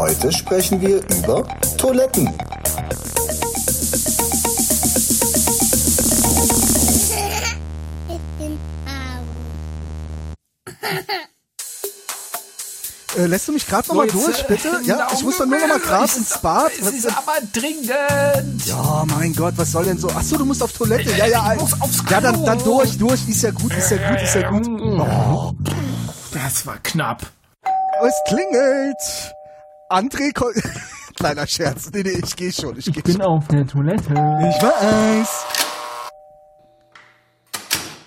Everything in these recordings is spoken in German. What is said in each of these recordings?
Heute sprechen wir über Toiletten. Äh, lässt du mich gerade noch mal jetzt, durch, bitte? Ja, ich muss dann nur noch mal gerade ins Bad. Es ist aber dringend. Ja, mein Gott, was soll denn so? Ach so, du musst auf Toilette. Ja, ja, Ich muss aufs ja, dann, Klo. dann durch, durch. Ist ja gut, ist ja gut, ist ja gut. Oh, Das war knapp. es klingelt. André, ko- kleiner Scherz. Nee, nee, ich gehe schon, ich gehe schon. auf der Toilette. Ich weiß.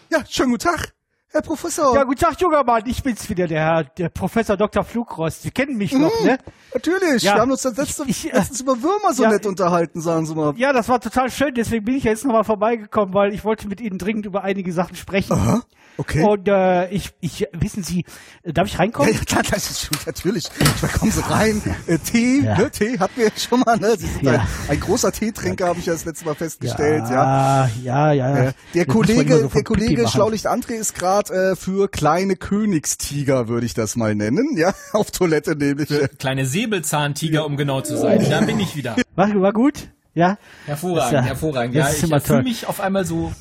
Ja, schönen guten Tag, Herr Professor. Ja, guten Tag, junger Mann. Ich bin's wieder, der Herr, der Professor Dr. Flugrost. Sie kennen mich noch, ne? Natürlich, Ja. wir haben uns das letzte, Ich- ich, äh, letztens über Würmer so ja, nett unterhalten, sagen Sie mal. Ja, das war total schön. Deswegen bin ich jetzt nochmal vorbeigekommen, weil ich wollte mit Ihnen dringend über einige Sachen sprechen. Aha, okay. Und äh, ich, ich, wissen Sie, darf ich Ja, reinkommen? ja, klar, das ist schon, natürlich. Da kommen Sie rein. Äh, Tee, Ja. ne, Tee hatten wir schon mal, ne? Sie sind Ja. ein, ein großer Teetrinker, habe ich ja das letzte Mal festgestellt, ja. ja, ja. ja. Äh, Der Kollege, der vom Pipi Kollege. Schlaulicht André ist gerade äh, für kleine Königstiger, würde ich das mal nennen, ja, auf Toilette nämlich. Kleine Säbelzahntiger, um genau zu sein. Da bin ich wieder. War, war gut? Ja? Hervorragend, Ja, hervorragend. Ja, ist ich fühle mich auf einmal so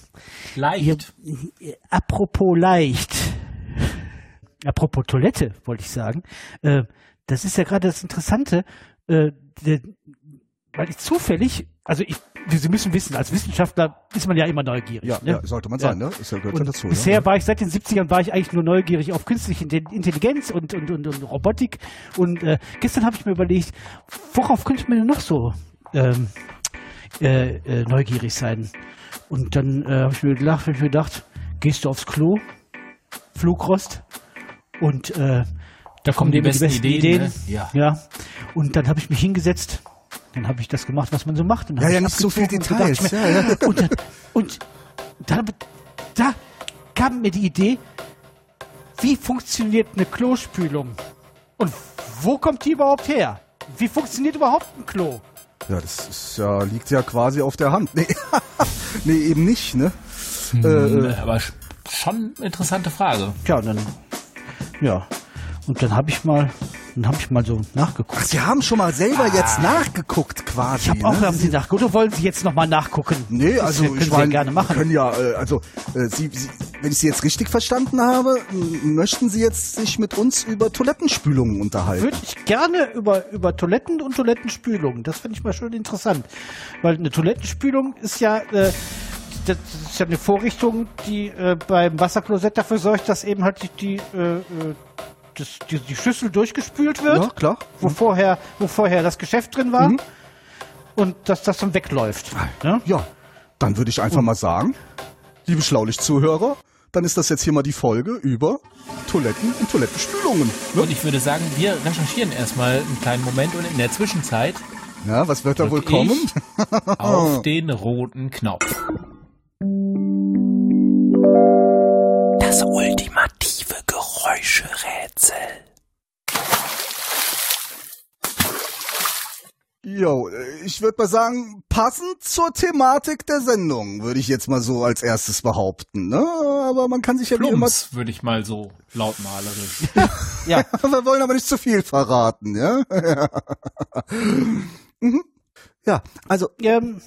leicht. Hier, apropos leicht. Apropos Toilette, wollte ich sagen. Äh, das ist ja gerade das Interessante, äh, der, weil ich zufällig, also ich, Sie müssen wissen, als Wissenschaftler ist man ja immer neugierig. Ja, ne? ja, sollte man sein, ne? Ist ja gehört ja Und dazu. bisher ja. war ich seit den 70ern war ich eigentlich nur neugierig auf künstliche Inte- Intelligenz und, und, und, und Robotik. Und äh, gestern habe ich mir überlegt, worauf könnte man denn noch so ähm, äh, äh, neugierig sein? Und dann äh, habe ich mir gedacht, hab ich mir gedacht, gehst du aufs Klo, Flugrost und äh, da kommen die dir immer besten Ideen, ne? Ja. ja. Und dann habe ich mich hingesetzt. Dann habe ich das gemacht, was man so macht. Und Ja, ja, ich nicht so viel abgezogen und Details, gedacht, ja, ja. Und, dann- und da, da kam mir die Idee, wie funktioniert eine Klospülung? Und wo kommt die überhaupt her? Wie funktioniert überhaupt ein Klo? Ja, das ist ja, liegt ja quasi auf der Hand. Nee, nee eben nicht, ne? Hm. Äh, Äh, Aber sch- schon interessante Frage. Tja, und dann, ja. Und dann habe ich mal, dann habe ich mal so nachgeguckt. Ach, Sie haben schon mal selber jetzt nachgeguckt quasi. Ich habe auch, ne? haben Sie nachgeguckt, oder wollen Sie jetzt nochmal nachgucken? Nee, Das also können ich Sie ja gerne machen. können ja, äh, also äh, Sie, Sie, wenn ich Sie jetzt richtig verstanden habe, möchten Sie jetzt sich mit uns über Toilettenspülungen unterhalten? Würde ich gerne über, über Toiletten und Toilettenspülungen. Das finde ich mal schon interessant. Weil eine Toilettenspülung ist ja, äh, das ist ja eine Vorrichtung, die äh, beim Wasserklosett dafür sorgt, dass eben halt die, die, äh, äh, das, die, die Schüssel durchgespült wird, Ja, klar. wo, vorher, wo vorher das Geschäft drin war. Mhm. Und dass das dann wegläuft. Ne? Ja, dann würde ich einfach mal sagen, liebe Schlaulicht-Zuhörer, dann ist das jetzt hier mal die Folge über Toiletten und Toilettenspülungen. Ne? Und ich würde sagen, wir recherchieren erstmal einen kleinen Moment und in der Zwischenzeit Ja, was wird da wohl kommen? auf den roten Knopf. Das ultimative Geräuscherätsel. Jo, ich würde mal sagen, passend zur Thematik der Sendung, würde ich jetzt mal so als erstes behaupten. Ne? Aber man kann sich ja wie immer... Würde ich mal so lautmalerisch. Ja. Wir wollen aber nicht zu viel verraten, ja? mhm. Ja, also, Ähm,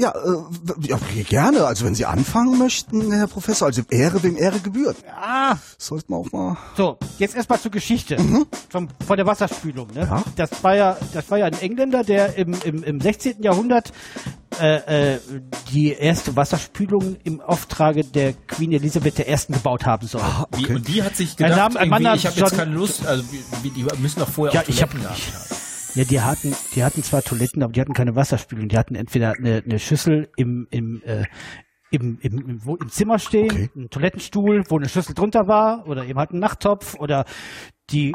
ja, äh, ja, gerne. Also wenn Sie anfangen möchten, Herr Professor, also Ehre wem Ehre gebührt. ah, Sollten wir auch mal... So, jetzt erstmal zur Geschichte vom, von der Wasserspülung. Ne? Ja. Das, war ja, das war ja ein Engländer, der im, im, im 16. Jahrhundert äh, äh, die erste Wasserspülung im Auftrage der Queen Elisabeth I. gebaut haben soll. Wie, und die hat sich Ein gedacht, Name- ein Mann ich habe jetzt keine Lust, also wie, wie, die müssen doch vorher Ja, auch ich hab- gehabt ich- haben. Ja, die hatten, die hatten zwar Toiletten, aber die hatten keine Wasserspülung. Die hatten entweder eine, eine Schüssel im, im, äh, im, im, wo, im Zimmer stehen, Okay. einen Toilettenstuhl, wo eine Schüssel drunter war, oder eben halt einen Nachttopf, oder die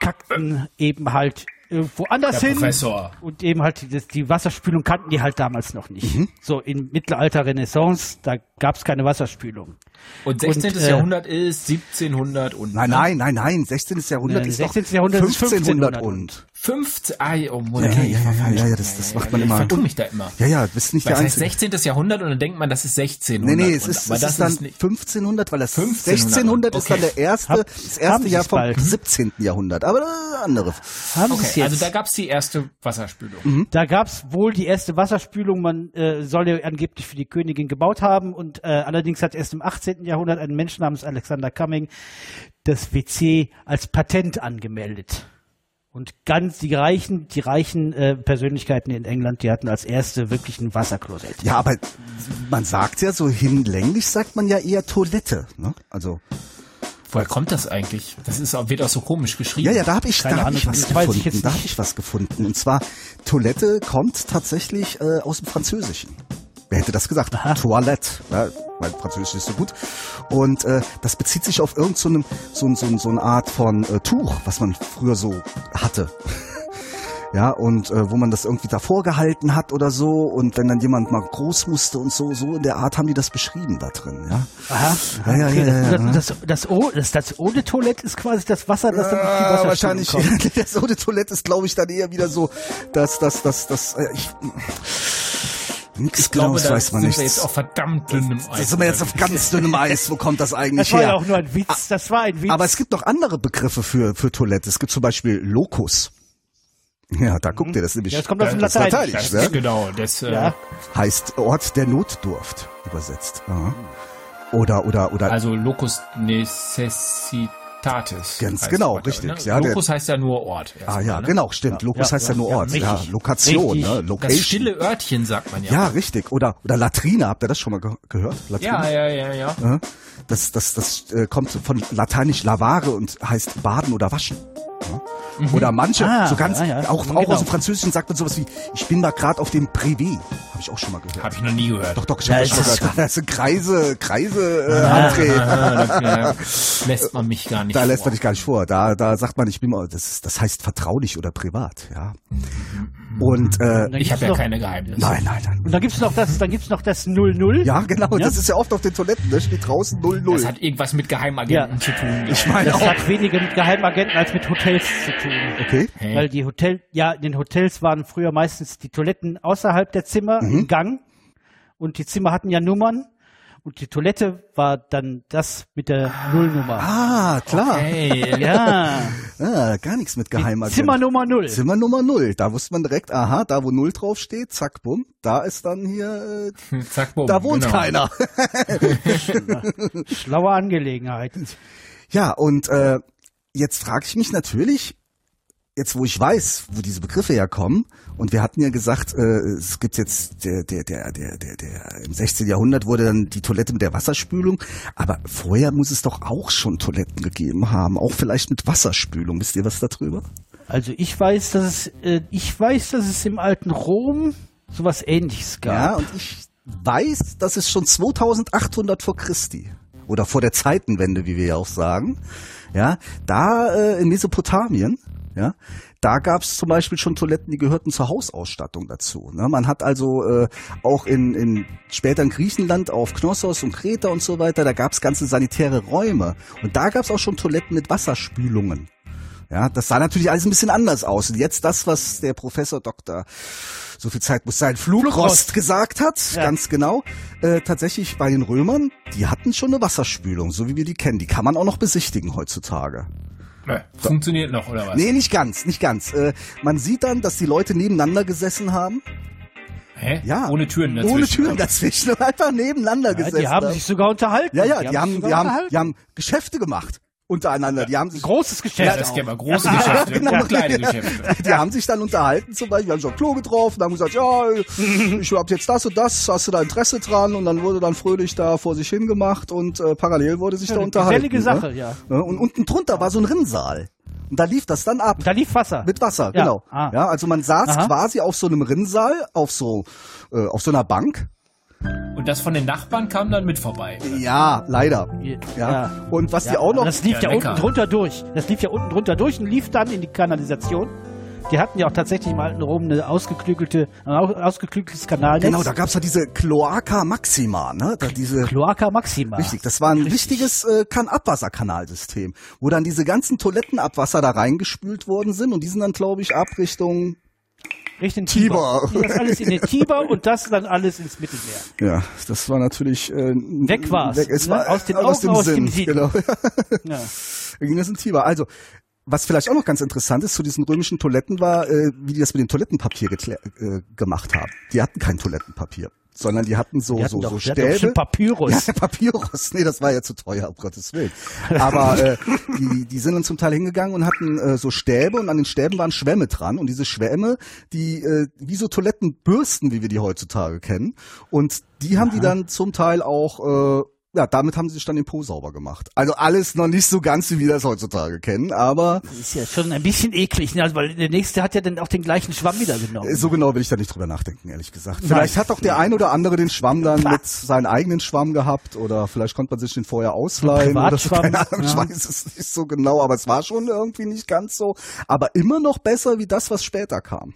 kackten eben halt äh, woanders Der hin. Professor. Und eben halt die, die Wasserspülung kannten die halt damals noch nicht. Mhm. So im Mittelalter, Renaissance, da gab es keine Wasserspülung. Und 16. Und, äh, Jahrhundert ist 1700 und. Nein, nein, nein, nein. 16. Jahrhundert Nein, ist 16. doch Jahrhundert ist 1500 1500 und. 15. Ah, oh, Ja, Moment. ja, ja, ja, ja, ja, das, das macht man Ich immer. vertue mich da immer. Ja, ja, bist nicht Weil der es heißt Einzige. 16. Jahrhundert und dann denkt man, das ist 1600. Nee, nee, es ist, es das ist dann nicht- 1500, weil das 1500, 1600 ist dann der erste, Hab- das erste Jahr es vom bald? 17. Jahrhundert. Aber äh, andere. Haben es Okay, jetzt? also da gab's die erste Wasserspülung. Mhm. Da gab's wohl die erste Wasserspülung. Man äh, soll ja angeblich für die Königin gebaut haben. Und äh, allerdings hat erst im 18. Jahrhundert ein Mensch namens Alexander Cumming das WC als Patent angemeldet. Und ganz die reichen, die reichen äh, Persönlichkeiten in England, die hatten als erste wirklich ein Wasserklosett. Ja, aber man sagt ja so hinlänglich, sagt man ja eher Toilette. Ne? Also Woher kommt das eigentlich? Das ist, auch- wird auch so komisch geschrieben. Ja, ja, da habe ich, Keine da hab ich was ich gefunden. jetzt Da habe ich was gefunden. Und zwar Toilette kommt tatsächlich äh, aus dem Französischen. Wer hätte das gesagt? Toilette. Ja, mein Französisch ist so gut. Und äh, das bezieht sich auf irgend so, einem, so, so, so eine Art von äh, Tuch, was man früher so hatte. Ja, und äh, wo man das irgendwie davor gehalten hat oder so und wenn dann jemand mal groß musste und so, so in der Art haben die das beschrieben da drin, ja. Aha. Ja, ja, okay, ja, ja, ja. das, das, das, O- das, das ohne Toilette ist quasi das Wasser, das dann auf die Ah, wahrscheinlich. kommt. Das de Toilette ist, glaube ich, dann eher wieder so, dass das, das, das, äh, ich, nix Genaues weiß man sind nicht. wir jetzt auf verdammt dünnem Eis. Da sind wir jetzt auf ganz dünnem Eis. Wo kommt das eigentlich Das war ja her? auch nur ein Witz. Das war ein Witz. Aber es gibt noch andere Begriffe für, für Toilette. Es gibt zum Beispiel Locus. Ja, da guckt ihr das nämlich. Ja, das kommt aus dem das ist Lateinischen. das ne? ist genau, das, äh, ja. Heißt Ort der Notdurft übersetzt. Aha. Oder, oder, oder. also Locus necessitatis. Ganz genau, Ort, richtig, Ne? ja, Locus heißt ja nur Ort. ah ja, ne? genau, stimmt. Locus ja, heißt ja, ja, nur ja, Ort. Ja, richtig. Lokation, Richtig. ne? Das Location. stille Örtchen sagt man ja. Ja, richtig. Oder, oder Latrine, habt ihr das schon mal ge gehört? Latrine? ja, ja, ja, ja. Ja, Das, das, das äh, kommt von lateinisch lavare und heißt baden oder waschen. Ja. Oder manche, Ah, so ganz, ja, ja. auch, Genau. auch aus dem Französischen sagt man sowas wie, ich bin da gerade auf dem Privé. Habe ich auch schon mal gehört. Hab ich noch nie gehört. Doch, doch, ich Ja, habe das schon gehört. Das sind Kreise, Kreise, äh, André. Ah, da ja, lässt man mich gar nicht Da lässt vor. man dich gar nicht vor. Da, da sagt man, ich bin mal, das, ist- das heißt vertraulich oder privat, ja. Und, äh, Ich habe ja noch- keine Geheimnisse. nein, nein, nein. Und dann gibt's noch das, dann gibt's noch das 00. Ja, genau, Ja? das ist ja oft auf den Toiletten, da steht draußen 00. Das hat irgendwas mit Geheimagenten Ja. zu tun. ich meine Das auch. hat weniger mit Geheimagenten als mit Hotels zu tun. Okay. Hä? Weil die Hotel, ja, in den Hotels waren früher meistens die Toiletten außerhalb der Zimmer Mhm. im Gang. Und die Zimmer hatten ja Nummern. Und die Toilette war dann das mit der Nullnummer. Ah, klar. Hey, Ja, Ah, gar nichts mit Geheimagenten. Zimmer Nummer Null. Zimmer Nummer null. Da wusste man direkt, aha, da wo null drauf steht, zack, bumm, da ist dann hier, äh, zack, bumm, da wohnt genau. keiner. Schlaue Angelegenheit. ja, und äh, jetzt frage ich mich natürlich, jetzt wo ich weiß, wo diese Begriffe herkommen, und wir hatten ja gesagt, äh, es gibt jetzt der, der, der, der, der, der, im 16. Jahrhundert wurde dann die Toilette mit der Wasserspülung, aber vorher muss es doch auch schon Toiletten gegeben haben, auch vielleicht mit Wasserspülung. Wisst ihr was darüber? Also ich weiß, dass es, äh, ich weiß, dass es im alten Rom sowas ähnliches gab. Ja, und ich weiß, dass es schon 2800 vor Christi oder vor der Zeitenwende, wie wir ja auch sagen, ja, da äh, in Mesopotamien, ja, da gab es zum Beispiel schon Toiletten, die gehörten zur Hausausstattung dazu. Ne? Man hat also äh, auch in, in später in Griechenland auf Knossos und Kreta und so weiter, da gab es ganze sanitäre Räume und da gab es auch schon Toiletten mit Wasserspülungen. Ja, das sah natürlich alles ein bisschen anders aus. Und jetzt das, was der Professor Dr. So viel Zeit muss sein, Flugrost, Flugrost. gesagt hat, Ja. ganz genau. Äh, tatsächlich bei den Römern, die hatten schon eine Wasserspülung, so wie wir die kennen. Die kann man auch noch besichtigen heutzutage. Äh, Funktioniert noch, oder was? Nee, nicht ganz, nicht ganz. Äh, man sieht dann, dass die Leute nebeneinander gesessen haben. Hä? Ja. Ohne Türen dazwischen. Ohne Türen dazwischen und einfach nebeneinander Ja, gesessen. die haben sich sogar unterhalten. ja, ja, die, haben, sich sogar die, haben, die haben Geschäfte gemacht untereinander. Die haben sich Großes Geschäft. Ja, das aber große Ja. Geschäfte genau. und kleine Geschäfte. Die haben sich dann unterhalten, zum Beispiel, wir haben schon Klo getroffen, haben gesagt, ja, ich hab jetzt das und das, hast du da Interesse dran? Und dann wurde dann fröhlich da vor sich hingemacht und äh, parallel wurde sich da eine unterhalten. gesellige Sache, ne? ja. Ja, Und unten drunter war so ein Rinnsaal. Und da lief das dann ab. Da lief Wasser. Mit Wasser, Ja. genau. Ah. Ja, also man saß Aha. quasi auf so einem Rinnsaal, auf so, äh, auf so einer Bank. Und das von den Nachbarn kam dann mit vorbei. oder? Ja, leider. Ja. Ja. Und was Ja, die auch noch, Das lief Ja, ja, unten drunter durch. Das lief ja unten drunter durch und lief dann in die Kanalisation. Die hatten ja auch tatsächlich im alten Rom eine ausgeklügelte, ein au- ausgeklügeltes Kanalnetz. Genau, da gab's ja diese Cloaca Maxima, ne? Da diese Cloaca Maxima. Richtig, das war ein Richtig. richtiges äh, kan Abwasserkanalsystem, wo dann diese ganzen Toilettenabwasser da reingespült worden sind und die sind dann, glaube ich, ab Richtung Richtung Tiber. Tiber. Das alles in den Tiber und das dann alles ins Mittelmeer. Ja, das war natürlich äh, Weg war's, Weg, es ne? war Aus den aus Augen, dem aus Sinn. dem Sinn. Genau. Ja. Ging das in Tiber. Also, was vielleicht auch noch ganz interessant ist zu diesen römischen Toiletten war, äh, wie die das mit dem Toilettenpapier äh, gemacht haben. Die hatten kein Toilettenpapier, sondern die hatten so Die hatten so doch, so Stäbe. Papyrus. Ja, Papyrus. Nee, das war ja zu teuer, um Gottes Willen. Aber äh, die, die sind dann zum Teil hingegangen und hatten äh, so Stäbe und an den Stäben waren Schwämme dran. Und diese Schwämme, die äh, wie so Toilettenbürsten, wie wir die heutzutage kennen. Und die haben die dann zum Teil auch, äh, ja, damit haben sie sich dann den Po sauber gemacht. Also alles noch nicht so ganz, wie wir das heutzutage kennen, aber Das ist ja schon ein bisschen eklig, ne? Also, weil der nächste hat ja dann auch den gleichen Schwamm wieder genommen. so genau will ich da nicht drüber nachdenken, ehrlich gesagt. Vielleicht hat doch der ein oder andere den Schwamm dann mit seinem eigenen Schwamm gehabt oder vielleicht konnte man sich den vorher ausleihen oder so. Keine Ahnung, ich ja. weiß es nicht so genau, aber es war schon irgendwie nicht ganz so. Aber immer noch besser wie das, was später kam.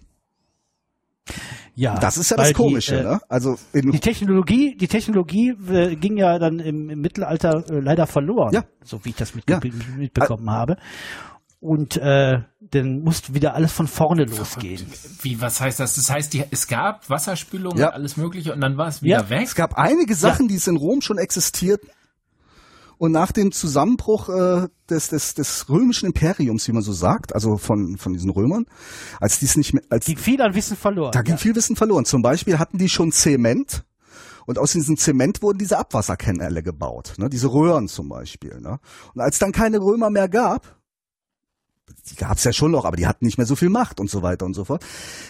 Ja, Das ist ja das Komische, die, äh, ne? Also in, Die Technologie, die Technologie äh, ging ja dann im, im Mittelalter äh, leider verloren, Ja. so wie ich das mitge Ja. mitbekommen habe. Und äh, dann musste wieder alles von vorne losgehen. Wie, was heißt das? Das heißt, die, es gab Wasserspülung Ja. und alles mögliche und dann war es wieder Ja. weg? es gab einige Sachen, die es in Rom schon existierten. Und nach dem Zusammenbruch äh, des, des, des römischen Imperiums, wie man so sagt, also von, von diesen Römern, als dies nicht mehr, als Ging viel an Wissen verloren. Da ging ja. viel Wissen verloren. Zum Beispiel hatten die schon Zement und aus diesem Zement wurden diese Abwasserkanäle gebaut, ne? diese Röhren zum Beispiel. Ne? Und als dann keine Römer mehr gab, die gab es ja schon noch, aber die hatten nicht mehr so viel Macht und so weiter und so fort,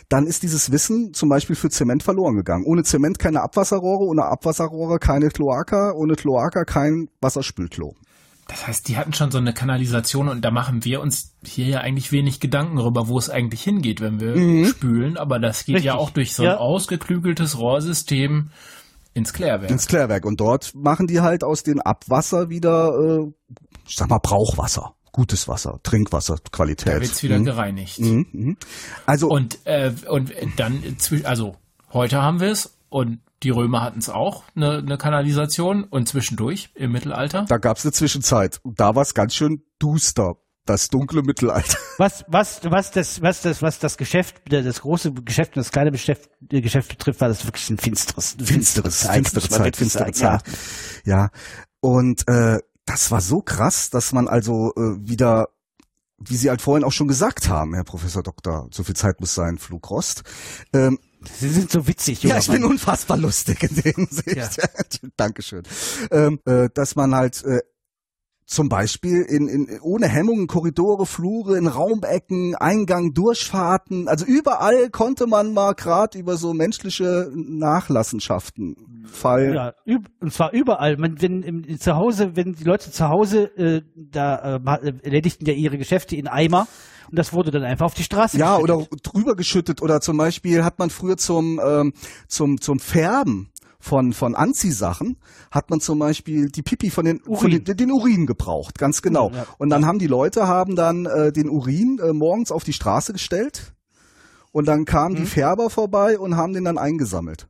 dann ist dieses Wissen zum Beispiel für Zement verloren gegangen. Ohne Zement keine Abwasserrohre, ohne Abwasserrohre keine Kloaka, ohne Kloaka kein Wasserspülklo. Das heißt, die hatten schon so eine Kanalisation und da machen wir uns hier ja eigentlich wenig Gedanken darüber, wo es eigentlich hingeht, wenn wir spülen. Aber das geht ja Richtig. auch durch so ein Ja. ausgeklügeltes Rohrsystem ins Klärwerk. Ins Klärwerk. Und dort machen die halt aus dem Abwasser wieder, äh, ich sag mal, Brauchwasser. Gutes Wasser, Trinkwasser, Qualität. da wird's wieder Mhm. gereinigt. Mhm, mhm. Also Und, äh, und dann, zwi- also heute haben wir es und die Römer hatten es auch, eine, eine Kanalisation und zwischendurch im Mittelalter. da gab's eine Zwischenzeit. Da war's ganz schön duster. Das dunkle Mittelalter. Was, was, was das, was das, was das Geschäft, das große Geschäft und das kleine Geschäft, äh, Geschäft betrifft, war das wirklich ein finsteres, Finsteres, Zeit, finstere muss man Zeit, finstere Zeit. Ja. Und äh, das war so krass, dass man also äh, wieder, wie Sie halt vorhin auch schon gesagt haben, Herr Professor Doktor, so viel Zeit muss sein, Flugrost. Ähm. Sie sind so witzig, Ja, ich bin Mann. unfassbar lustig in der Hinsicht. Ja. Dankeschön. Ähm, äh, dass man halt äh, zum Beispiel in, in ohne Hemmungen Korridore, Flure, in Raumecken, Eingang, Durchfahrten, also überall konnte man mal gerade über so menschliche Nachlassenschaften fallen. Ja, und zwar überall. Man, wenn im, zu Hause, wenn die Leute zu Hause äh, da äh, äh, erledigten ja ihre Geschäfte in Eimer und das wurde dann einfach auf die Straße. Ja, geschüttet. oder drüber geschüttet oder zum Beispiel hat man früher zum ähm, zum zum Färben von von Anziehsachen hat man zum Beispiel die Pipi von den von Urin. den, den Urin gebraucht, ganz genau. Ja. Und dann haben die Leute haben dann äh, den Urin äh, morgens auf die Straße gestellt und dann kamen Mhm. die Färber vorbei und haben den dann eingesammelt.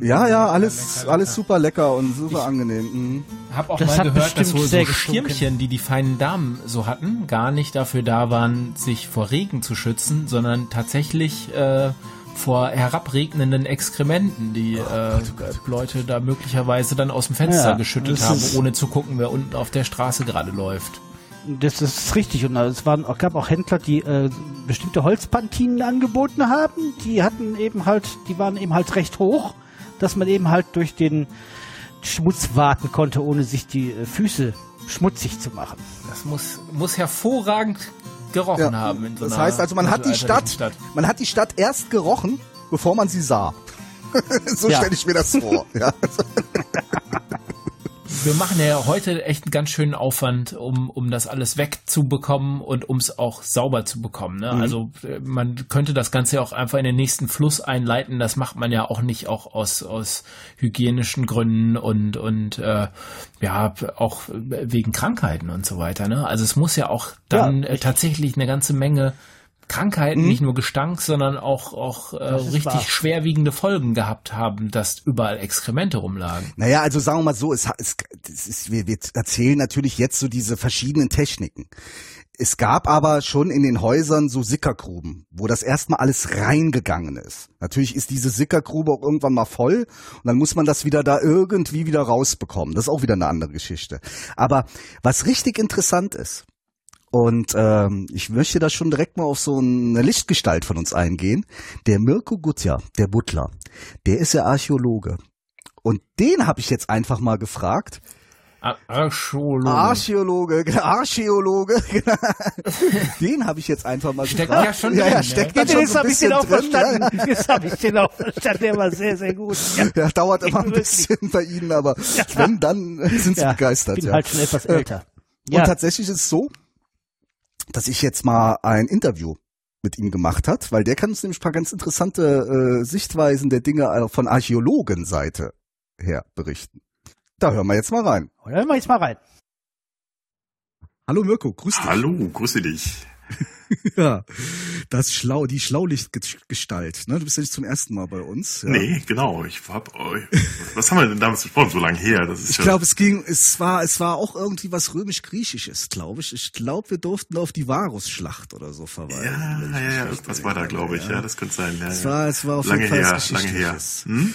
Ja, ja, alles lecker, alles super lecker und super angenehm. Mhm. Hab auch Das mal hat gehört, dass bestimmt wohl sehr so. Schirmchen, die die feinen Damen so hatten, gar nicht dafür da waren, sich vor Regen zu schützen, sondern tatsächlich äh, vor herabregnenden Exkrementen, die äh, Leute da möglicherweise dann aus dem Fenster Ja, geschüttet das haben, ohne zu gucken, wer unten auf der Straße gerade läuft. Das ist richtig. Und es waren, gab auch Händler, die äh, bestimmte Holzpantinen angeboten haben. Die hatten eben halt, die waren eben halt recht hoch, dass man eben halt durch den Schmutz warten konnte, ohne sich die äh, Füße schmutzig zu machen. Das muss, muss hervorragend gerochen Ja, haben. So das heißt also, man hat die mittelalterlichen Stadt, man hat die Stadt erst gerochen, bevor man sie sah. so Ja. stelle ich mir das vor. Ja. Wir machen ja heute echt einen ganz schönen Aufwand, um, um das alles wegzubekommen und um es auch sauber zu bekommen. Ne? Also äh, man könnte das Ganze ja auch einfach in den nächsten Fluss einleiten. Das macht man ja auch nicht auch aus, aus hygienischen Gründen und, und äh, ja, auch wegen Krankheiten und so weiter. Ne? Also es muss ja auch dann Ja, äh, tatsächlich eine ganze Menge Krankheiten, nicht nur Gestank, sondern auch, auch äh, richtig wahr. schwerwiegende Folgen gehabt haben, dass überall Exkremente rumlagen. Naja, also sagen wir mal so, es, es, es ist, wir, wir erzählen natürlich jetzt so diese verschiedenen Techniken. Es gab aber schon in den Häusern so Sickergruben, wo das erstmal alles reingegangen ist. Natürlich ist diese Sickergrube auch irgendwann mal voll und dann muss man das wieder da irgendwie wieder rausbekommen. Das ist auch wieder eine andere Geschichte. Aber was richtig interessant ist, und ähm, ich möchte da schon direkt mal auf so eine Lichtgestalt von uns eingehen, der Mirko Gutja, der Butler, der ist ja Archäologe. Und den habe ich jetzt einfach mal gefragt. Ar- Archäologe. Archäologe, genau, Archäologe, genau. den habe ich jetzt einfach mal Steckt gefragt. ja schon ja, drin, ja, steckt da Jetzt, schon so ein bisschen auch drin. verstanden. Jetzt habe ich den auch verstanden. Der war sehr, sehr gut. Ja, Ja, dauert immer ein bisschen bei Ihnen, aber wenn, dann sind Sie ja, begeistert. Ich bin ja. halt schon etwas älter. Und Ja, tatsächlich ist es so, dass ich jetzt mal ein Interview mit ihm gemacht hat, weil der kann uns nämlich ein paar ganz interessante äh, Sichtweisen der Dinge äh, von Archäologenseite her berichten. Da hören wir jetzt mal rein. hören wir jetzt mal rein. Hallo Mirko, grüß dich. Hallo, grüße dich. Ja, das Schlau, die Schlaulichtgestalt. Ne? Du bist ja nicht zum ersten Mal bei uns. Ja. Nee, genau. Ich hab, euch- was haben wir denn damals besprochen? So lange her. Das ist Ich ja, glaube, es ging, es war, es war auch irgendwie was römisch-griechisches, glaube ich. Ich glaube, wir durften auf die Varusschlacht oder so verweisen. ja, ja, ja, irgendwas war da, glaube ich. Ja, das könnte sein. Ja, Es war, es war auf lange jeden Fall her, was lange her. Hm?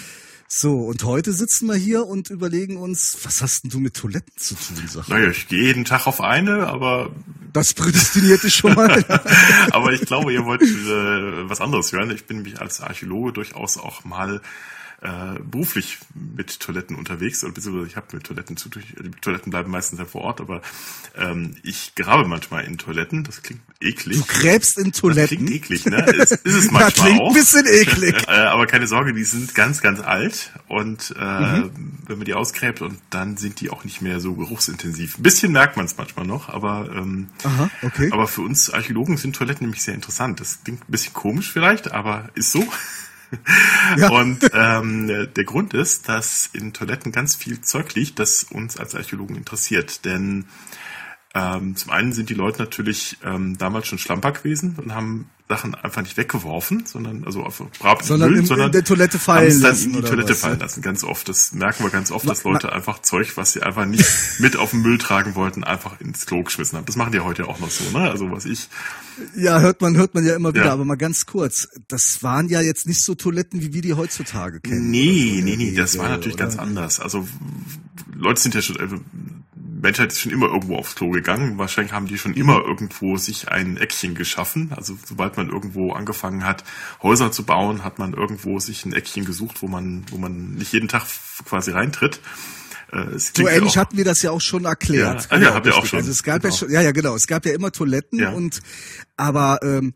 So, und heute sitzen wir hier und überlegen uns, was hast denn du mit Toiletten zu tun, mal. Naja, ich gehe jeden Tag auf eine, aber Das prädestiniert dich schon mal. aber ich glaube, ihr wollt äh, was anderes hören. Ich bin nämlich als Archäologe durchaus auch mal äh, beruflich mit Toiletten unterwegs und beziehungsweise ich habe mit Toiletten zu durch, die Toiletten bleiben meistens ja vor Ort, aber ähm, ich grabe manchmal in Toiletten. Das klingt eklig. Du gräbst in Das Toiletten. klingt eklig, ne? Ist, ist es manchmal klingt auch. ein bisschen eklig. äh, aber keine Sorge, die sind ganz, ganz alt und äh, Mhm. wenn man die ausgräbt und dann sind die auch nicht mehr so geruchsintensiv. Ein bisschen merkt man es manchmal noch, aber ähm, Aha, okay. aber für uns Archäologen sind Toiletten nämlich sehr interessant. Das klingt ein bisschen komisch vielleicht, aber ist so. Ja. Und ähm, der Grund ist, dass in Toiletten ganz viel Zeug liegt, das uns als Archäologen interessiert. Denn ähm, zum einen sind die Leute natürlich ähm, damals schon schlamper gewesen und haben Sachen einfach nicht weggeworfen, sondern also auf brav Sondern Müll, im- sondern in der Toilette fallen dann lassen in die Toilette was, fallen lassen. Ganz oft. Das merken wir ganz oft, Ma- dass Leute einfach Zeug, was sie einfach nicht mit auf den Müll tragen wollten, einfach ins Klo geschmissen haben. Das machen die heute auch noch so, ne? Also was ich Ja, hört man, hört man ja immer wieder, Ja. aber mal ganz kurz. Das waren ja jetzt nicht so Toiletten, wie wir die heutzutage kennen. Nee, so nee, nee, das war natürlich oder? ganz anders. Also Leute sind ja schon, also, Menschheit ist schon immer irgendwo aufs Klo gegangen. Wahrscheinlich haben die schon immer irgendwo sich ein Eckchen geschaffen. Also sobald man irgendwo angefangen hat, Häuser zu bauen, hat man irgendwo sich ein Eckchen gesucht, wo man, wo man nicht jeden Tag quasi reintritt. Äh, So ja ähnlich auch- hatten wir das ja auch schon erklärt. Ja, ah ja, habt ihr auch schon. Also es gab Genau. ja schon, ja, ja, genau. Es gab ja immer Toiletten Ja. und, aber, ähm,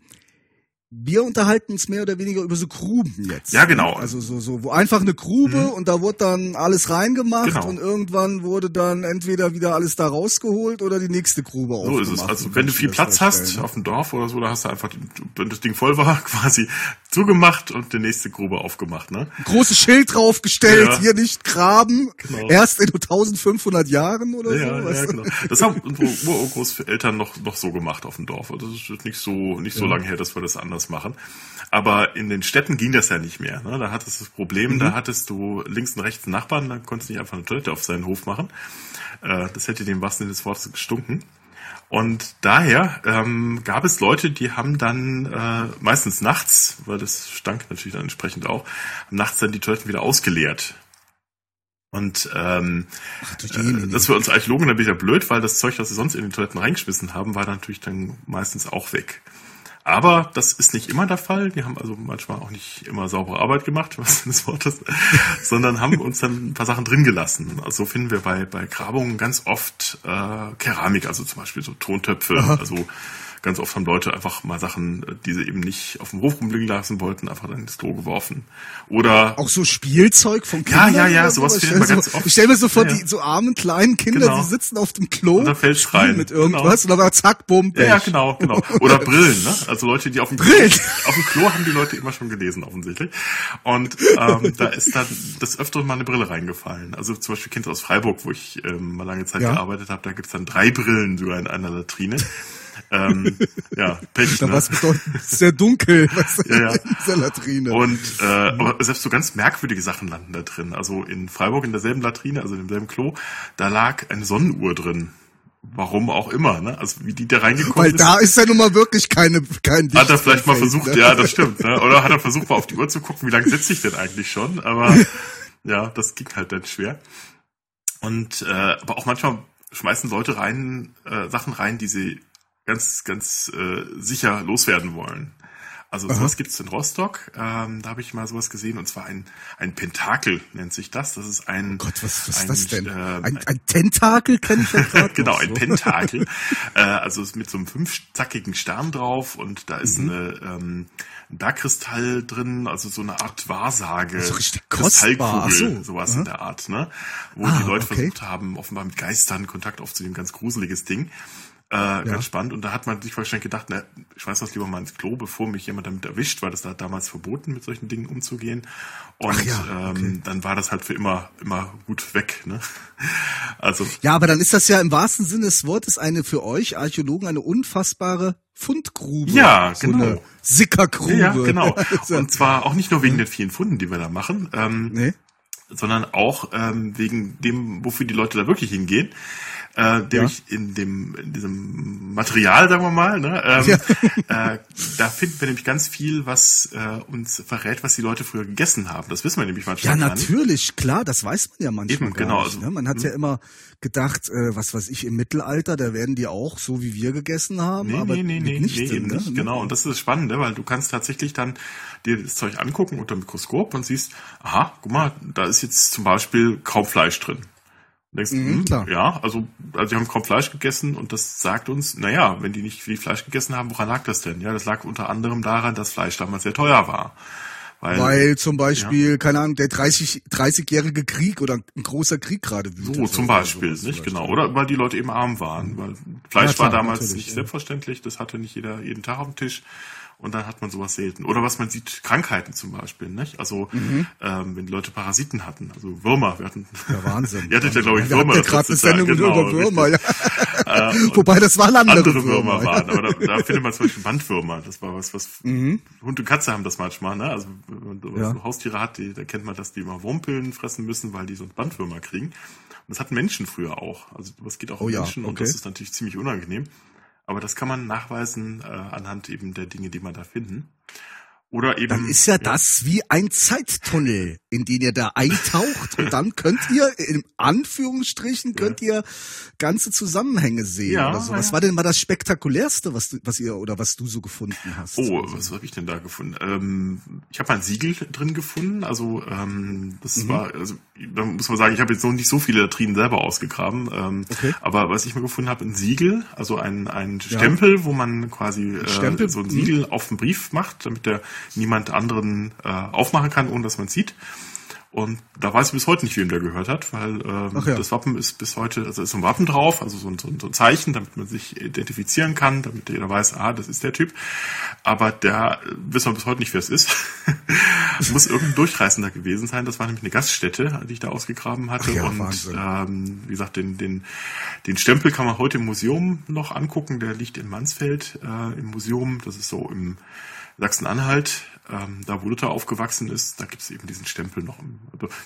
wir unterhalten uns mehr oder weniger über so Gruben jetzt. Ja, genau. Also so, so, wo einfach eine Grube und da wurde dann alles reingemacht Genau. und irgendwann wurde dann entweder wieder alles da rausgeholt oder die nächste Grube So aufgemacht. ist es. Also So wenn du viel Platz hast vorstellen. auf dem Dorf oder so, da hast du einfach, wenn das Ding voll war, quasi zugemacht und die nächste Grube aufgemacht, ne? Großes Schild draufgestellt, Ja. hier nicht graben, Genau. erst in 1500 Jahren oder Ja, so. ja, weißt du? genau. Das haben unsere Urgroßeltern noch, noch so gemacht auf dem Dorf. Also das ist nicht so, nicht so lange her, dass wir das anders machen. Aber in den Städten ging das ja nicht mehr. Ne? Da hattest du das Problem, Mhm. da hattest du links und rechts Nachbarn, da konntest du nicht einfach eine Toilette auf seinen Hof machen. Äh, das hätte dem wahrsten Sinne des Wortes gestunken. Und daher ähm, gab es Leute, die haben dann äh, meistens nachts, weil das stank natürlich dann entsprechend auch, haben nachts dann die Toiletten wieder ausgeleert. Und ähm, du äh, das für uns Archäologen dann wieder blöd, weil das Zeug, was sie sonst in den Toiletten reingeschmissen haben, war dann natürlich dann meistens auch weg. Aber das ist nicht immer der Fall. Die haben also manchmal auch nicht immer saubere Arbeit gemacht, was des Wortes, sondern haben uns dann ein paar Sachen drin gelassen. Also so finden wir bei, bei Grabungen ganz oft äh, Keramik, also zum Beispiel so Tontöpfe. Also ganz oft haben Leute einfach mal Sachen, die sie eben nicht auf dem Hof rumliegen lassen wollten, einfach dann ins Klo geworfen. Oder Auch so Spielzeug von Ja, Kindern? ja, ja, oder sowas Ich findet man stell ganz so, oft. Ich stelle mir so vor, Ja, ja. die so armen kleinen Kinder, Genau. die sitzen auf dem Klo, Und da fällt's spielen rein. mit irgendwas und dann zack, bumm, Ja, ja, genau, genau. Oder Brillen, ne? Also Leute, die auf dem. Klo, auf dem Klo haben die Leute immer schon gelesen, offensichtlich. Und ähm, da ist dann das öfter mal eine Brille reingefallen. Also zum Beispiel Kind aus Freiburg, wo ich ähm, mal lange Zeit Ja. gearbeitet habe, da gibt's dann drei Brillen sogar in einer Latrine. Ähm, ja, Pech. Da ne? war es sehr dunkel was Ja, ja. in dieser Latrine. Und äh, aber selbst so ganz merkwürdige Sachen landen da drin. Also in Freiburg in derselben Latrine, also in demselben Klo, da lag eine Sonnenuhr drin. Warum auch immer, ne? Also wie die da reingekommen Weil ist. da ist ja nun mal wirklich keine, kein Hat er vielleicht mal versucht, ne? ja, das stimmt, ne? Oder hat er versucht, mal auf die Uhr zu gucken, wie lange sitze ich denn eigentlich schon? Aber ja, das ging halt dann schwer. Und äh, aber auch manchmal schmeißen Leute rein äh, Sachen rein, die sie ganz, ganz äh, sicher loswerden wollen. Also sowas gibt's in Rostock. Ähm, da habe ich mal sowas gesehen und zwar ein ein Pentakel nennt sich das. Das ist ein Gott, was, was ein, ist das denn? ähm, ein, ein Tentakel kenne ich ja gerade. genau, ein so. Pentakel. äh, also mit so einem fünfzackigen Stern drauf und da Mhm. ist eine, ähm, ein Bergkristall drin, also so eine Art Wahrsage. Also richtig kostbar. Kristallkugel, so. sowas Aha. in der Art, ne? Wo Ah, die Leute okay. versucht haben, offenbar mit Geistern Kontakt aufzunehmen, ganz gruseliges Ding. Äh, Ganz spannend. Und da hat man sich wahrscheinlich gedacht, na, ich weiß was lieber mal ins Klo, bevor mich jemand damit erwischt, weil das da damals verboten, mit solchen Dingen umzugehen. Und ja, okay. ähm, dann war das halt für immer, immer gut weg. Ne? Also Ja, aber dann ist das ja im wahrsten Sinne des Wortes eine für euch Archäologen eine unfassbare Fundgrube. Ja, so genau. Eine Sickergrube. Ja, genau. Also, Und zwar auch nicht nur wegen den vielen Funden, die wir da machen, ähm, nee. Sondern auch ähm, wegen dem, wofür die Leute da wirklich hingehen. Äh, nämlich in dem in diesem Material, sagen wir mal, ne, ähm, äh, da finden wir nämlich ganz viel, was äh, uns verrät, was die Leute früher gegessen haben. Das wissen wir nämlich manchmal Ja, natürlich, klar, das weiß man ja manchmal Eben, genau, nicht. also- Ne? Man hat ja immer gedacht, äh, was weiß ich, im Mittelalter, da werden die auch so wie wir gegessen haben, Nee, aber nee, nee, nee, nicht nee, Sinn, eben ne? nicht. Genau. Und das ist das Spannende, weil du kannst tatsächlich dann dir das Zeug angucken unter dem Mikroskop und siehst, aha, guck mal, da ist jetzt zum Beispiel kaum Fleisch drin. Und denkst, Mhm, hm, klar. ja, also, also die haben kaum Fleisch gegessen und das sagt uns, naja, wenn die nicht viel Fleisch gegessen haben, woran lag das denn? Ja, das lag unter anderem daran, dass Fleisch damals sehr teuer war. Weil, Weil zum Beispiel, keine Ahnung, der 30, 30-jährige Krieg oder ein großer Krieg gerade wütet. so zum Beispiel, sowas nicht genau. Oder weil die Leute eben arm waren. Weil Fleisch Ja, klar, war damals nicht ja. selbstverständlich, das hatte nicht jeder jeden Tag auf dem Tisch. Und dann hat man sowas selten. Oder was man sieht, Krankheiten zum Beispiel, nicht? Also Mhm. ähm, wenn Leute Parasiten hatten, also Würmer, wir hatten Ja, Wahnsinn. Ihr hattet ja, glaube ich, Wir Würmer. das gerade eine Sendung genau, über Würmer, ja. Äh, Wobei das waren andere, andere Würmer ja. waren. Aber da, da findet man zum Beispiel Bandwürmer. Das war was, was Hund und Katze haben das manchmal. Ne? Also wenn man Ja. so Haustiere hat, die, da kennt man, dass die immer Wurmpillen fressen müssen, weil die so Bandwürmer kriegen. Und das hatten Menschen früher auch. Also das geht auch Oh um ja, Menschen und okay. das ist natürlich ziemlich unangenehm. Aber das kann man nachweisen äh, anhand eben der Dinge, die man da finden. Oder eben. Dann ist ja das wie ein Zeittunnel, in den ihr da eintaucht und dann könnt ihr, in Anführungsstrichen, könnt ihr ganze Zusammenhänge sehen Ja, oder so. Was ja. war denn mal das spektakulärste, was du, was ihr oder was du so gefunden hast? Oh, was habe ich denn da gefunden? Ähm, ich habe ein Siegel drin gefunden. Also ähm, das Mhm. war, also da muss man sagen, ich habe jetzt noch nicht so viele Latrinen selber ausgegraben. Ähm, Okay. Aber was ich mal gefunden habe, ein Siegel, also ein, ein Stempel, wo man quasi äh, so ein mhm. Siegel auf den Brief macht, damit der niemand anderen äh, aufmachen kann, ohne dass man sieht. Und da weiß ich bis heute nicht, wem der gehört hat, weil ähm, ja. das Wappen ist bis heute, also ist ein Wappen drauf, also so ein, so ein so ein Zeichen, damit man sich identifizieren kann, damit jeder weiß, ah, das ist der Typ. Aber der äh, wissen wir bis heute nicht, wer es ist. Muss irgendein Durchreißender gewesen sein. Das war nämlich eine Gaststätte, die ich da ausgegraben hatte. Ja, und Wahnsinn. ähm, wie gesagt, den, den, den Stempel kann man heute im Museum noch angucken. Der liegt in Mansfeld äh, im Museum. Das ist so im Sachsen-Anhalt, ähm, da wo Luther aufgewachsen ist, da gibt es eben diesen Stempel noch.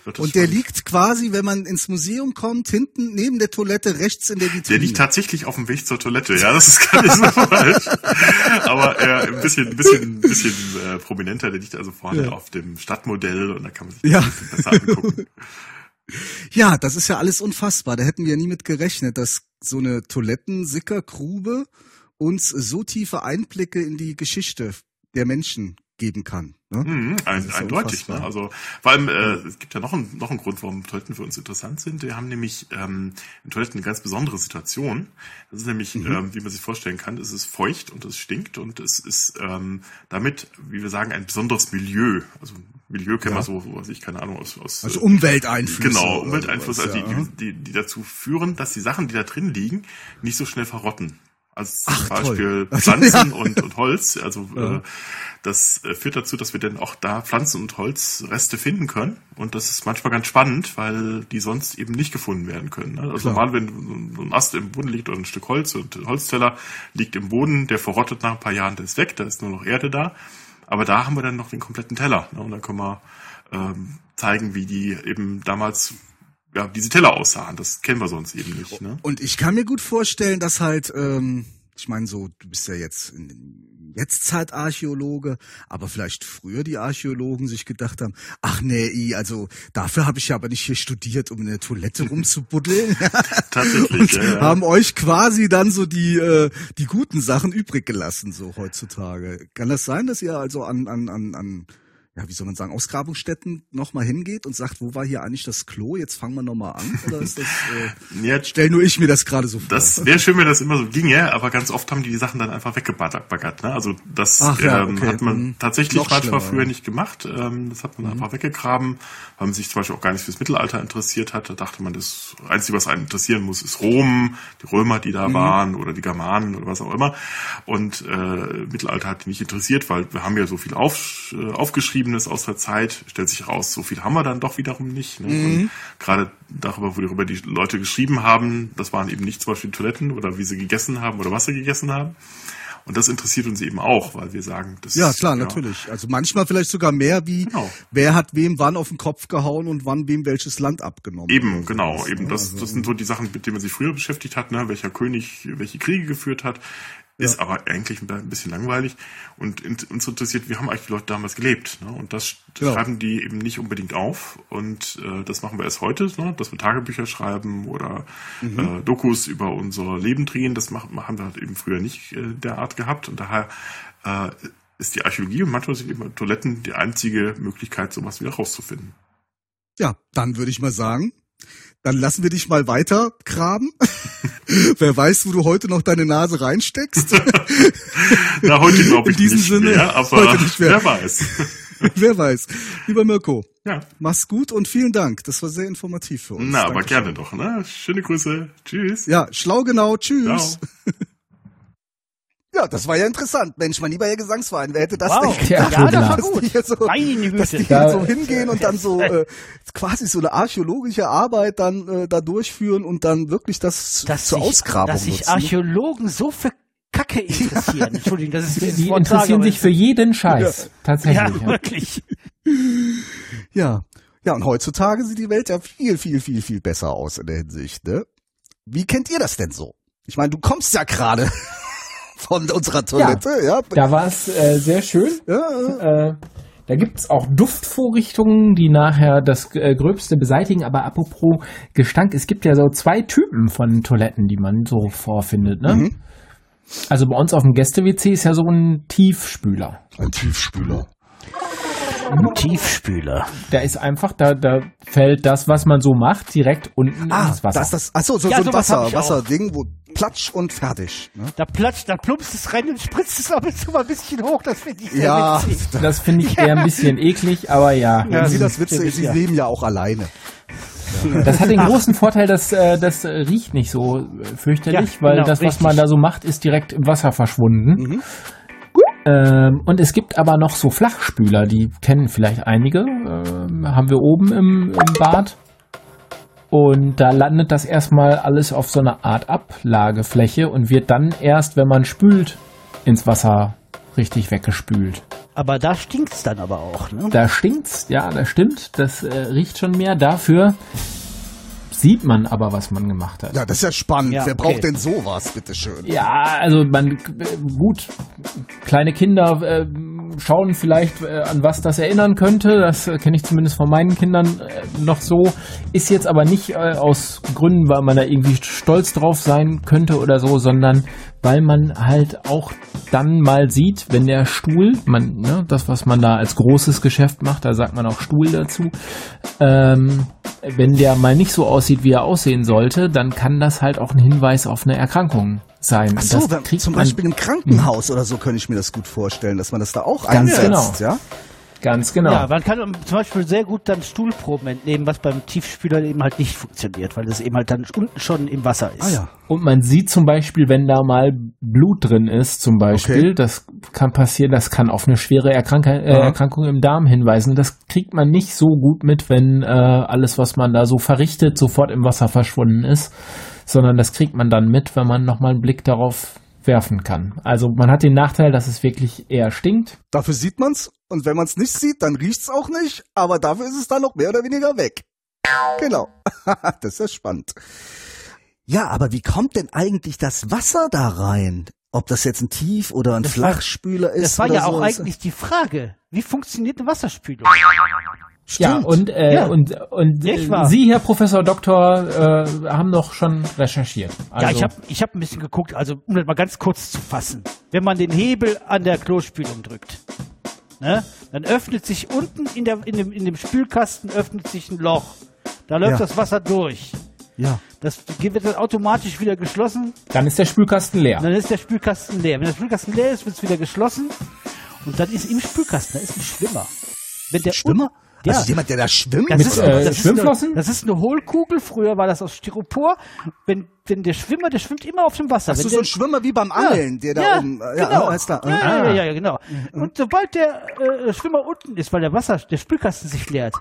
Also, Und der liegt quasi, wenn man ins Museum kommt, hinten neben der Toilette rechts in der Vitrine. Der liegt tatsächlich auf dem Weg zur Toilette, ja, das ist gar nicht so falsch. Aber äh, ein bisschen, ein bisschen, ein bisschen äh, prominenter, der liegt also vorne Ja. auf dem Stadtmodell und da kann man sich Ja. das ein bisschen besser angucken. Ja, das ist ja alles unfassbar. Da hätten wir ja nie mit gerechnet, dass so eine Toilettensickergrube uns so tiefe Einblicke in die Geschichte der Menschen geben kann. Ne? Mhm, ein, eindeutig. Ne? Also vor allem, äh, es gibt ja noch, einen noch einen Grund, warum Toiletten für uns interessant sind. Wir haben nämlich ähm, in Toiletten eine ganz besondere Situation. Das ist nämlich, Mhm. ähm, wie man sich vorstellen kann, es ist feucht und es stinkt und es ist ähm, damit, wie wir sagen, ein besonderes Milieu. Also Milieu kennen Ja. wir so, so weiß ich, keine Ahnung, aus, aus Also Umwelteinflüsse. Genau, Umwelteinflüsse, also ja. die, die, die dazu führen, dass die Sachen, die da drin liegen, nicht so schnell verrotten. Also Ach, zum toll. Beispiel Also, Pflanzen ja. und, und Holz. Also Ja. äh, das äh, führt dazu, dass wir dann auch da Pflanzen und Holzreste finden können. Und das ist manchmal ganz spannend, weil die sonst eben nicht gefunden werden können. Ne? Also Klar. normal, wenn ein Ast im Boden liegt oder ein Stück Holz und ein Holzteller liegt im Boden, der verrottet nach ein paar Jahren, der ist weg, da ist nur noch Erde da. Aber da haben wir dann noch den kompletten Teller. Ne? Und dann können wir ähm, zeigen, wie die eben damals ja, diese Teller aussahen. Das kennen wir sonst eben nicht. Ne? Und ich kann mir gut vorstellen, dass halt, ähm, ich meine so, du bist ja jetzt in Jetztzeitarchäologe, aber vielleicht früher die Archäologen sich gedacht haben, ach nee, also dafür habe ich ja aber nicht hier studiert, um in der Toilette rumzubuddeln. Tatsächlich, Und ja, ja. haben euch quasi dann so die, äh, die guten Sachen übrig gelassen, so heutzutage. Kann das sein, dass ihr also an, an, an, an ja, wie soll man sagen, Ausgrabungsstätten nochmal hingeht und sagt, wo war hier eigentlich das Klo? Jetzt fangen wir nochmal an. Oder ist das, äh, Ja, stell nur ich mir das gerade so vor. Das wäre schön, wenn das immer so ginge, aber ganz oft haben die die Sachen dann einfach weggebaggert. Ne? Also das Ach ja, ähm, okay. hat man Mhm. tatsächlich Noch manchmal früher ja. nicht gemacht. Ähm, das hat man Mhm. einfach weggegraben, weil man sich zum Beispiel auch gar nicht fürs Mittelalter interessiert hat. Da dachte man, das Einzige, was einen interessieren muss, ist Rom, die Römer, die Mhm. da waren oder die Germanen oder was auch immer. Und äh, Mittelalter hat die nicht interessiert, weil wir haben ja so viel auf, äh, Aufgeschriebenes aus der Zeit. Stellt sich raus, so viel haben wir dann doch wiederum nicht. Ne? Mhm. Gerade darüber, worüber die Leute geschrieben haben, das waren eben nicht zum Beispiel Toiletten oder wie sie gegessen haben oder was sie gegessen haben. Und das interessiert uns eben auch, weil wir sagen, das Ja, klar, natürlich. Also manchmal vielleicht sogar mehr wie, Genau. wer hat wem wann auf den Kopf gehauen und wann wem welches Land abgenommen. Eben, oder genau. sowas, Eben ne? das, Also, das sind so die Sachen, mit denen man sich früher beschäftigt hat, ne? welcher König welche Kriege geführt hat. Ist aber eigentlich ein bisschen langweilig. Und uns interessiert, wie haben eigentlich die Leute damals gelebt? Ne? Und das Ja. schreiben die eben nicht unbedingt auf. Und äh, das machen wir erst heute, ne? dass wir Tagebücher schreiben oder Mhm. äh, Dokus über unser Leben drehen. Das machen, haben wir halt eben früher nicht äh, derart gehabt. Und daher äh, ist die Archäologie und manchmal sind eben Toiletten die einzige Möglichkeit, sowas wieder rauszufinden. Ja, dann würde ich mal sagen, dann lassen wir dich mal weiter graben. Wer weiß, wo du heute noch deine Nase reinsteckst. Na, heute glaube ich In diesem nicht Sinne, mehr, aber heute nicht mehr. wer weiß. Wer weiß. Lieber Mirko, Ja. mach's gut und vielen Dank. Das war sehr informativ für uns. Na, aber Dankeschön. gerne doch, ne? Schöne Grüße. Tschüss. Ja, schlau genau. Tschüss. Ciao. Ja, das war ja interessant. Mensch, mein lieber Herr Gesangsverein, wer hätte das Wow. denn Ja, gedacht, das war dass gut. die hier so, dass die hier so hingehen und dann so äh, quasi so eine archäologische Arbeit dann äh, da durchführen und dann wirklich das dass zur sich, Ausgrabung dass sich nutzen. Archäologen so für Kacke interessieren. Entschuldigung, das ist Die, dieses die Wort interessieren sich für jeden Scheiß. aber- Tatsächlich. Ja, Ja. wirklich. Ja. Ja, und heutzutage sieht die Welt ja viel, viel, viel, viel besser aus in der Hinsicht, ne? Wie kennt ihr das denn so? Ich meine, du kommst ja gerade von unserer Toilette, ja? Da war es äh, sehr schön. Ja, Äh, da gibt's auch Duftvorrichtungen, die nachher das äh, Gröbste beseitigen. Aber apropos Gestank, es gibt ja so zwei Typen von Toiletten, die man so vorfindet. Ne? Mhm. Also bei uns auf dem Gäste-WC ist ja so ein Tiefspüler. ein Tiefspüler. Ein Tiefspüler. Da ist einfach, da, da fällt das, was man so macht, direkt unten Ah, ins Wasser. das, das, ach so, so, Ja, so ein Wasser. Wasserding, wo Platsch und fertig. Ne? Da platscht, da plumpst es rein und spritzt es ab und zu mal ein bisschen hoch. Das finde ich sehr Ja, witzig. Das finde ich eher ein bisschen eklig, aber ja. ja, sie das witzig, sie leben ja auch alleine. Das hat den großen Vorteil, dass äh, das riecht nicht so äh, fürchterlich, Ja, weil genau, das, was richtig. man da so macht, ist direkt im Wasser verschwunden. Ähm, und es gibt aber noch so Flachspüler, die kennen vielleicht einige. Ähm, haben wir oben im, im Bad. Und da landet das erstmal alles auf so einer Art Ablagefläche und wird dann erst, wenn man spült, ins Wasser richtig weggespült. Aber da stinkt's dann aber auch. Ne? Da stinkt's, ja, das stimmt. Das äh, riecht schon mehr. Dafür sieht man aber, was man gemacht hat. Ja, das ist ja spannend. Ja, Wer okay. braucht denn sowas, bitteschön? Ja, also man gut, kleine Kinder äh, schauen vielleicht äh, an was das erinnern könnte. Das äh, kenne ich zumindest von meinen Kindern äh, noch so. Ist jetzt aber nicht äh, aus Gründen, weil man da irgendwie stolz drauf sein könnte oder so, sondern weil man halt auch dann mal sieht, wenn der Stuhl, man, ne, das was man da als großes Geschäft macht, da sagt man auch Stuhl dazu, ähm, wenn der mal nicht so aussieht, wie er aussehen sollte, dann kann das halt auch ein Hinweis auf eine Erkrankung sein. Ach so, wenn, zum Beispiel im Krankenhaus oder so könnte ich mir das gut vorstellen, dass man das da auch Ganz einsetzt, genau. ja? Ganz genau. Ja, man kann zum Beispiel sehr gut dann Stuhlproben entnehmen, was beim Tiefspüler eben halt nicht funktioniert, weil das eben halt dann unten schon im Wasser ist. Ah ja. Und man sieht zum Beispiel, wenn da mal Blut drin ist, zum Beispiel, Okay. das kann passieren, das kann auf eine schwere Erkrank äh. Erkrankung im Darm hinweisen. Das kriegt man nicht so gut mit, wenn äh, alles, was man da so verrichtet, sofort im Wasser verschwunden ist, sondern das kriegt man dann mit, wenn man nochmal einen Blick darauf werfen kann. Also man hat den Nachteil, dass es wirklich eher stinkt. Dafür sieht man's und wenn man's nicht sieht, dann riecht's auch nicht, aber dafür ist es dann noch mehr oder weniger weg. Genau. das ist ja spannend. Ja, aber wie kommt denn eigentlich das Wasser da rein? Ob das jetzt ein Tief- oder ein Das war- Flachspüler ist? Das war oder ja auch so. eigentlich die Frage. Wie funktioniert eine Wasserspülung? Ja, Stimmt. und, äh, Ja. und, und äh? Sie, Herr Professor Doktor, äh, haben doch schon recherchiert. Also, ja, ich habe ich hab ein bisschen geguckt, also um das mal ganz kurz zu fassen. Wenn man den Hebel an der Klospülung drückt, ne, dann öffnet sich unten in, der, in, dem, in dem Spülkasten öffnet sich ein Loch. Da läuft Ja. das Wasser durch. Ja. Das wird dann automatisch wieder geschlossen dann ist der Spülkasten leer. dann ist der Spülkasten leer. Wenn der Spülkasten leer ist, wird es wieder geschlossen und dann ist im Spülkasten, da ist ein Schwimmer. Wenn der Schwimmer? Ja. Also jemand, der da schwimmt? Das Mit, ist, äh, das, ist Schwimmflossen? eine, das ist eine Hohlkugel. Früher war das aus Styropor. Wenn, wenn der Schwimmer, der schwimmt immer auf dem Wasser. Hast wenn du so einen Schwimmer wie beim Angeln, der da ja, oben... äh, genau. Ja, alles klar. Ja, ja, Ah. ja, ja, genau. Und sobald der äh, Schwimmer unten ist, weil der Wasser, der Spülkasten sich leert,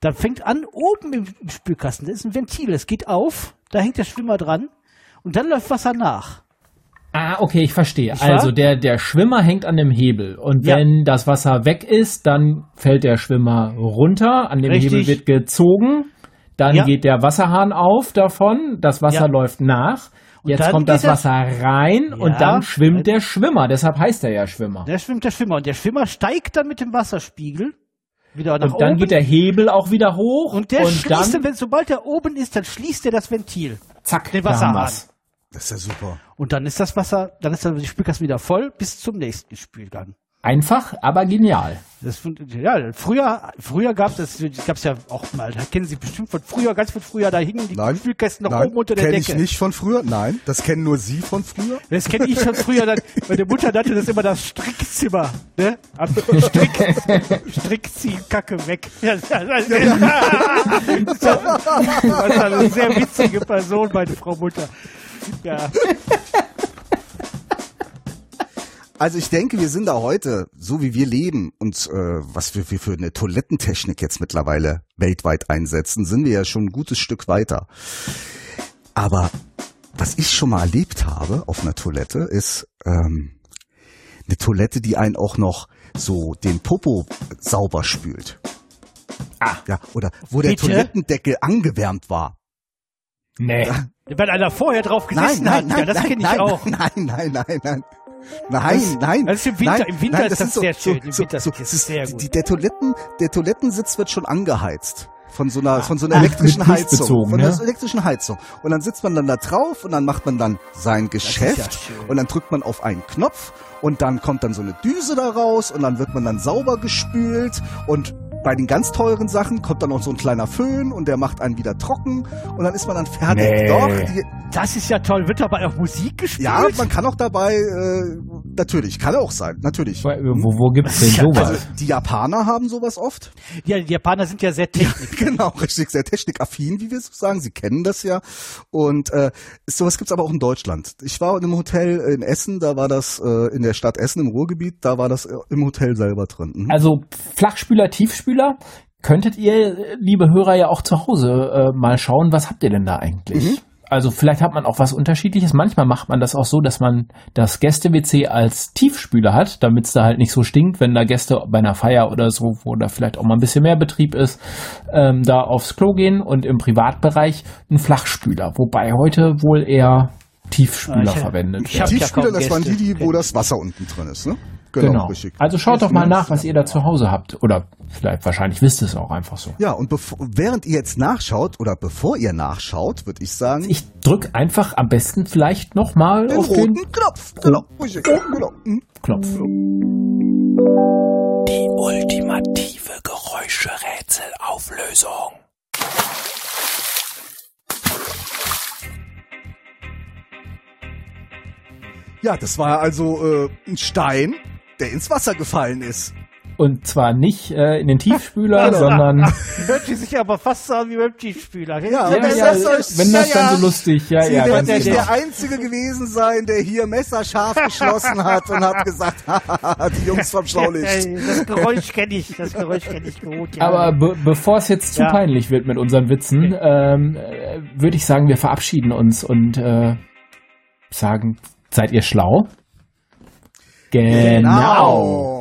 dann fängt an, oben im, im Spülkasten, da ist ein Ventil, es geht auf, da hängt der Schwimmer dran und dann läuft Wasser nach. Ah, okay, ich verstehe. Wahr? also der, der Schwimmer hängt an dem Hebel und Ja. wenn das Wasser weg ist, dann fällt der Schwimmer runter, an dem Richtig. Hebel wird gezogen, dann Ja. geht der Wasserhahn auf davon, das Wasser Ja. läuft nach, jetzt kommt das Wasser rein und dann schwimmt der Schwimmer, deshalb heißt er ja Schwimmer. Da schwimmt der Schwimmer und der Schwimmer steigt dann mit dem Wasserspiegel wieder nach Und dann oben. geht der Hebel auch wieder hoch und der und schließt, dann, wenn, sobald er oben ist, dann schließt er das Ventil. zack, den Wasserhahn. Das ist ja super. Und dann ist das Wasser, dann ist dann die Spülkasten wieder voll bis zum nächsten Spülgang. Einfach, aber genial. Das ja, früher, früher gab es, das gab's ja auch mal, da kennen Sie bestimmt von früher, ganz von früher, da hingen die Nein. Spülkästen noch Nein, oben unter der kenne Decke. ich nicht von früher. Nein, das kennen nur Sie von früher. Das kenne ich schon früher, dann, meine Mutter nannte das immer das Strickzimmer, ne? Am Strick, Kacke weg. Das war eine sehr witzige Person, meine Frau Mutter. Ja. Also ich denke, wir sind da heute, so wie wir leben und äh, was wir, wir für eine Toilettentechnik jetzt mittlerweile weltweit einsetzen, sind wir ja schon ein gutes Stück weiter. Aber was ich schon mal erlebt habe auf einer Toilette, ist ähm, eine Toilette, die einen auch noch so den Popo sauber spült. Ah. Ja, oder wo der Bitte? Toilettendeckel angewärmt war. Nee. Weil einer vorher drauf gesessen hat. ja, das kenne ich nein, auch. Nein, nein, nein, nein. Nein, Das- nein. das ist im Winter- nein, im Winter nein, ist das sehr schön. Im So, Winter ist so, das es ist sehr gut. Die, der, Toiletten, der Toilettensitz wird schon angeheizt. Von so einer, von so einer Ach, elektrischen Heizung. luftbezogen, Von ne? einer elektrischen Heizung. Und dann sitzt man dann da drauf und dann macht man dann sein Geschäft. schön. und dann drückt man auf einen Knopf und dann kommt dann so eine Düse da raus und dann wird man dann sauber gespült und bei den ganz teuren Sachen kommt dann auch so ein kleiner Föhn und der macht einen wieder trocken und dann ist man dann fertig. Nee. Doch, die, Das ist ja toll. Wird dabei auch Musik gespielt? ja, man kann auch dabei, äh, natürlich, kann auch sein, natürlich. Wo, wo, gibt's denn sowas? Also die Japaner haben sowas oft. ja, die Japaner sind ja sehr technik. genau, richtig, sehr technikaffin, wie wir so sagen. Sie kennen das ja. Und äh, sowas gibt's aber auch in Deutschland. Ich war in einem Hotel in Essen, da war das äh, in der Stadt Essen im Ruhrgebiet, da war das äh, im Hotel selber drin. Mhm. Also Flachspüler, Tiefspüler, könntet ihr, liebe Hörer, ja auch zu Hause äh, mal schauen, was habt ihr denn da eigentlich? Mhm. Also vielleicht hat man auch was Unterschiedliches. Manchmal macht man das auch so, dass man das Gäste-WC als Tiefspüler hat, damit es da halt nicht so stinkt, wenn da Gäste bei einer Feier oder so, wo da vielleicht auch mal ein bisschen mehr Betrieb ist, ähm, da aufs Klo gehen und im Privatbereich ein Flachspüler. Wobei heute wohl eher Tiefspüler Ja, ich- verwendet ich werden. ja Tiefspüler, kaum das waren die, die, wo das Wasser unten drin ist, ne? Genau. richtig. Also schaut doch mal nach, was ihr da zu Hause habt. Oder vielleicht, wahrscheinlich wisst ihr es auch einfach so. Ja, und während ihr jetzt nachschaut oder bevor ihr nachschaut, würde ich sagen, Ich drück einfach am besten vielleicht nochmal den auf roten den Knopf. Genau, richtig. Genau. Mhm. Knopf. Die ultimative Geräuscherätselauflösung. Ja, das war also äh, ein Stein, der ins Wasser gefallen ist. Und zwar nicht äh, in den Tiefspüler, Also, sondern Hört sie sich aber fast so an wie beim Tiefspüler. Ja, ja, aber ja, das wenn das dann so lustig, ja, Sie ja, wird ganz nicht genau. der Einzige gewesen sein, der hier messerscharf geschlossen hat und hat gesagt, haha, die Jungs vom Schlaulicht. Das Geräusch kenne ich, das Geräusch kenne ich gut. Ja. Aber be bevor es jetzt zu Ja. peinlich wird mit unseren Witzen, ähm, äh, würde ich sagen, wir verabschieden uns und äh, sagen, seid ihr schlau? Genau. Genau.